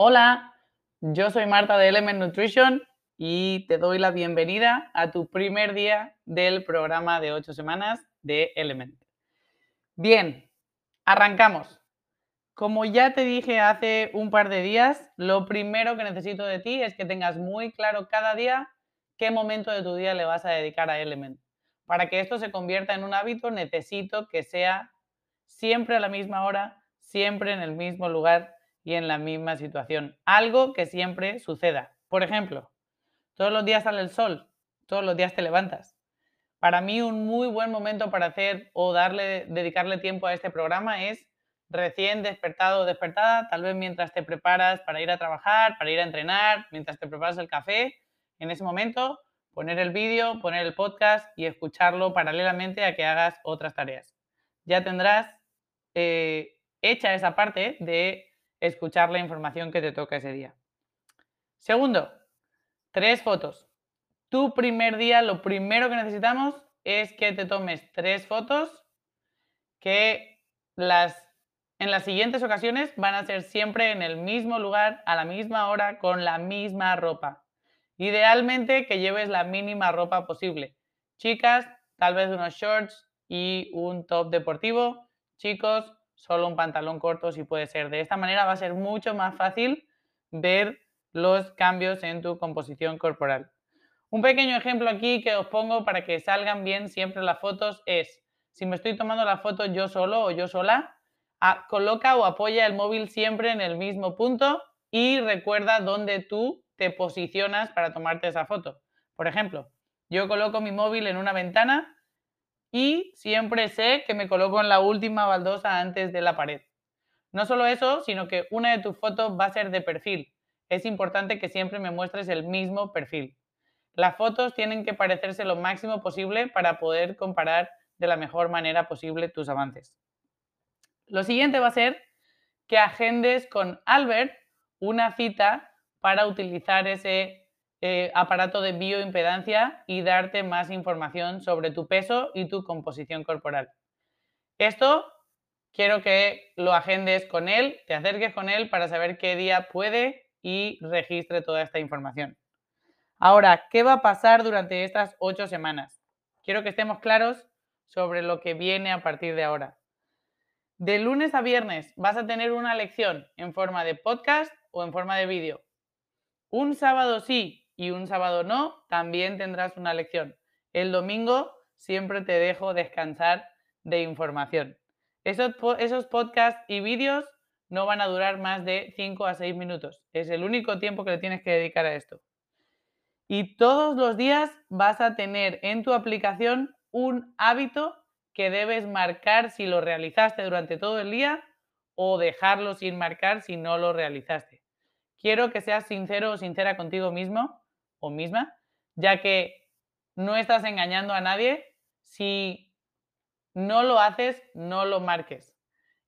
Hola, yo soy Marta de Element Nutrition y te doy la bienvenida a tu primer día del programa de 8 semanas de Element. Bien, arrancamos. Como ya te dije hace un par de días, lo primero que necesito de ti es que tengas muy claro cada día qué momento de tu día le vas a dedicar a Element. Para que esto se convierta en un hábito, necesito que sea siempre a la misma hora, siempre en el mismo lugar y en la misma situación. Algo que siempre suceda. Por ejemplo, todos los días sale el sol, todos los días te levantas. Para mí un muy buen momento para hacer o darle, dedicarle tiempo a este programa es recién despertado o despertada, tal vez mientras te preparas para ir a trabajar, para ir a entrenar, mientras te preparas el café, en ese momento poner el vídeo, poner el podcast y escucharlo paralelamente a que hagas otras tareas. Ya tendrás eh, hecha esa parte de escuchar la información que te toca ese día. Segundo, tres fotos. Tu primer día, lo primero que necesitamos es que te tomes tres fotos que las en las siguientes ocasiones van a ser siempre en el mismo lugar, a la misma hora, con la misma ropa. Idealmente que lleves la mínima ropa posible. Chicas, tal vez unos shorts y un top deportivo. Chicos, solo un pantalón corto si puede ser. De esta manera va a ser mucho más fácil ver los cambios en tu composición corporal. Un pequeño ejemplo aquí que os pongo para que salgan bien siempre las fotos es, si me estoy tomando la foto yo solo o yo sola, coloca o apoya el móvil siempre en el mismo punto y recuerda dónde tú te posicionas para tomarte esa foto. Por ejemplo, yo coloco mi móvil en una ventana y siempre sé que me coloco en la última baldosa antes de la pared. No solo eso, sino que una de tus fotos va a ser de perfil. Es importante que siempre me muestres el mismo perfil. Las fotos tienen que parecerse lo máximo posible para poder comparar de la mejor manera posible tus avances. Lo siguiente va a ser que agendes con Albert una cita para utilizar ese eh, aparato de bioimpedancia y darte más información sobre tu peso y tu composición corporal. Esto quiero que lo agendes con él, te acerques con él para saber qué día puede y registre toda esta información. Ahora, ¿qué va a pasar durante estas ocho semanas? Quiero que estemos claros sobre lo que viene a partir de ahora. De lunes a viernes vas a tener una lección en forma de podcast o en forma de vídeo. Un sábado sí y un sábado no, también tendrás una lección. El domingo siempre te dejo descansar de información. Esos, esos podcasts y vídeos no van a durar más de 5 a 6 minutos. Es el único tiempo que le tienes que dedicar a esto. Y todos los días vas a tener en tu aplicación un hábito que debes marcar si lo realizaste durante todo el día o dejarlo sin marcar si no lo realizaste. Quiero que seas sincero o sincera contigo mismo o misma, ya que no estás engañando a nadie si no lo haces, no lo marques.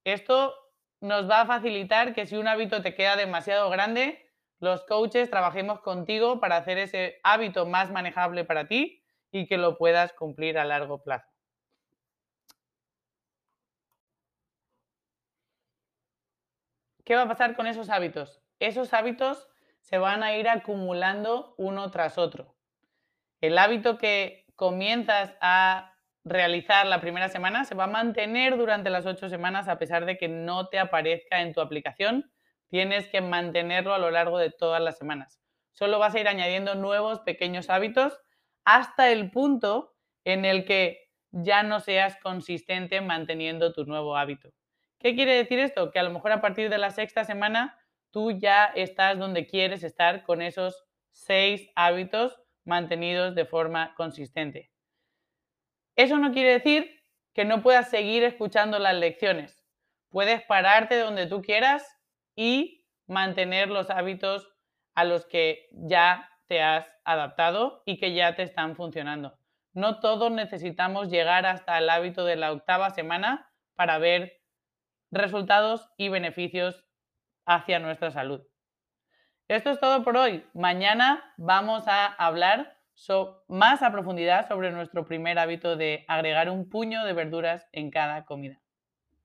Esto nos va a facilitar que si un hábito te queda demasiado grande, los coaches trabajemos contigo para hacer ese hábito más manejable para ti y que lo puedas cumplir a largo plazo. ¿Qué va a pasar con esos hábitos? Esos hábitos se van a ir acumulando uno tras otro. El hábito que comienzas a realizar la primera semana se va a mantener durante las ocho semanas a pesar de que no te aparezca en tu aplicación. Tienes que mantenerlo a lo largo de todas las semanas. Solo vas a ir añadiendo nuevos pequeños hábitos hasta el punto en el que ya no seas consistente manteniendo tu nuevo hábito. ¿Qué quiere decir esto? Que a lo mejor a partir de la sexta semana tú ya estás donde quieres estar con esos seis hábitos mantenidos de forma consistente. Eso no quiere decir que no puedas seguir escuchando las lecciones. Puedes pararte donde tú quieras y mantener los hábitos a los que ya te has adaptado y que ya te están funcionando. No todos necesitamos llegar hasta el hábito de la octava semana para ver resultados y beneficios hacia nuestra salud. Esto es todo por hoy. Mañana vamos a hablar más a profundidad sobre nuestro primer hábito de agregar un puño de verduras en cada comida.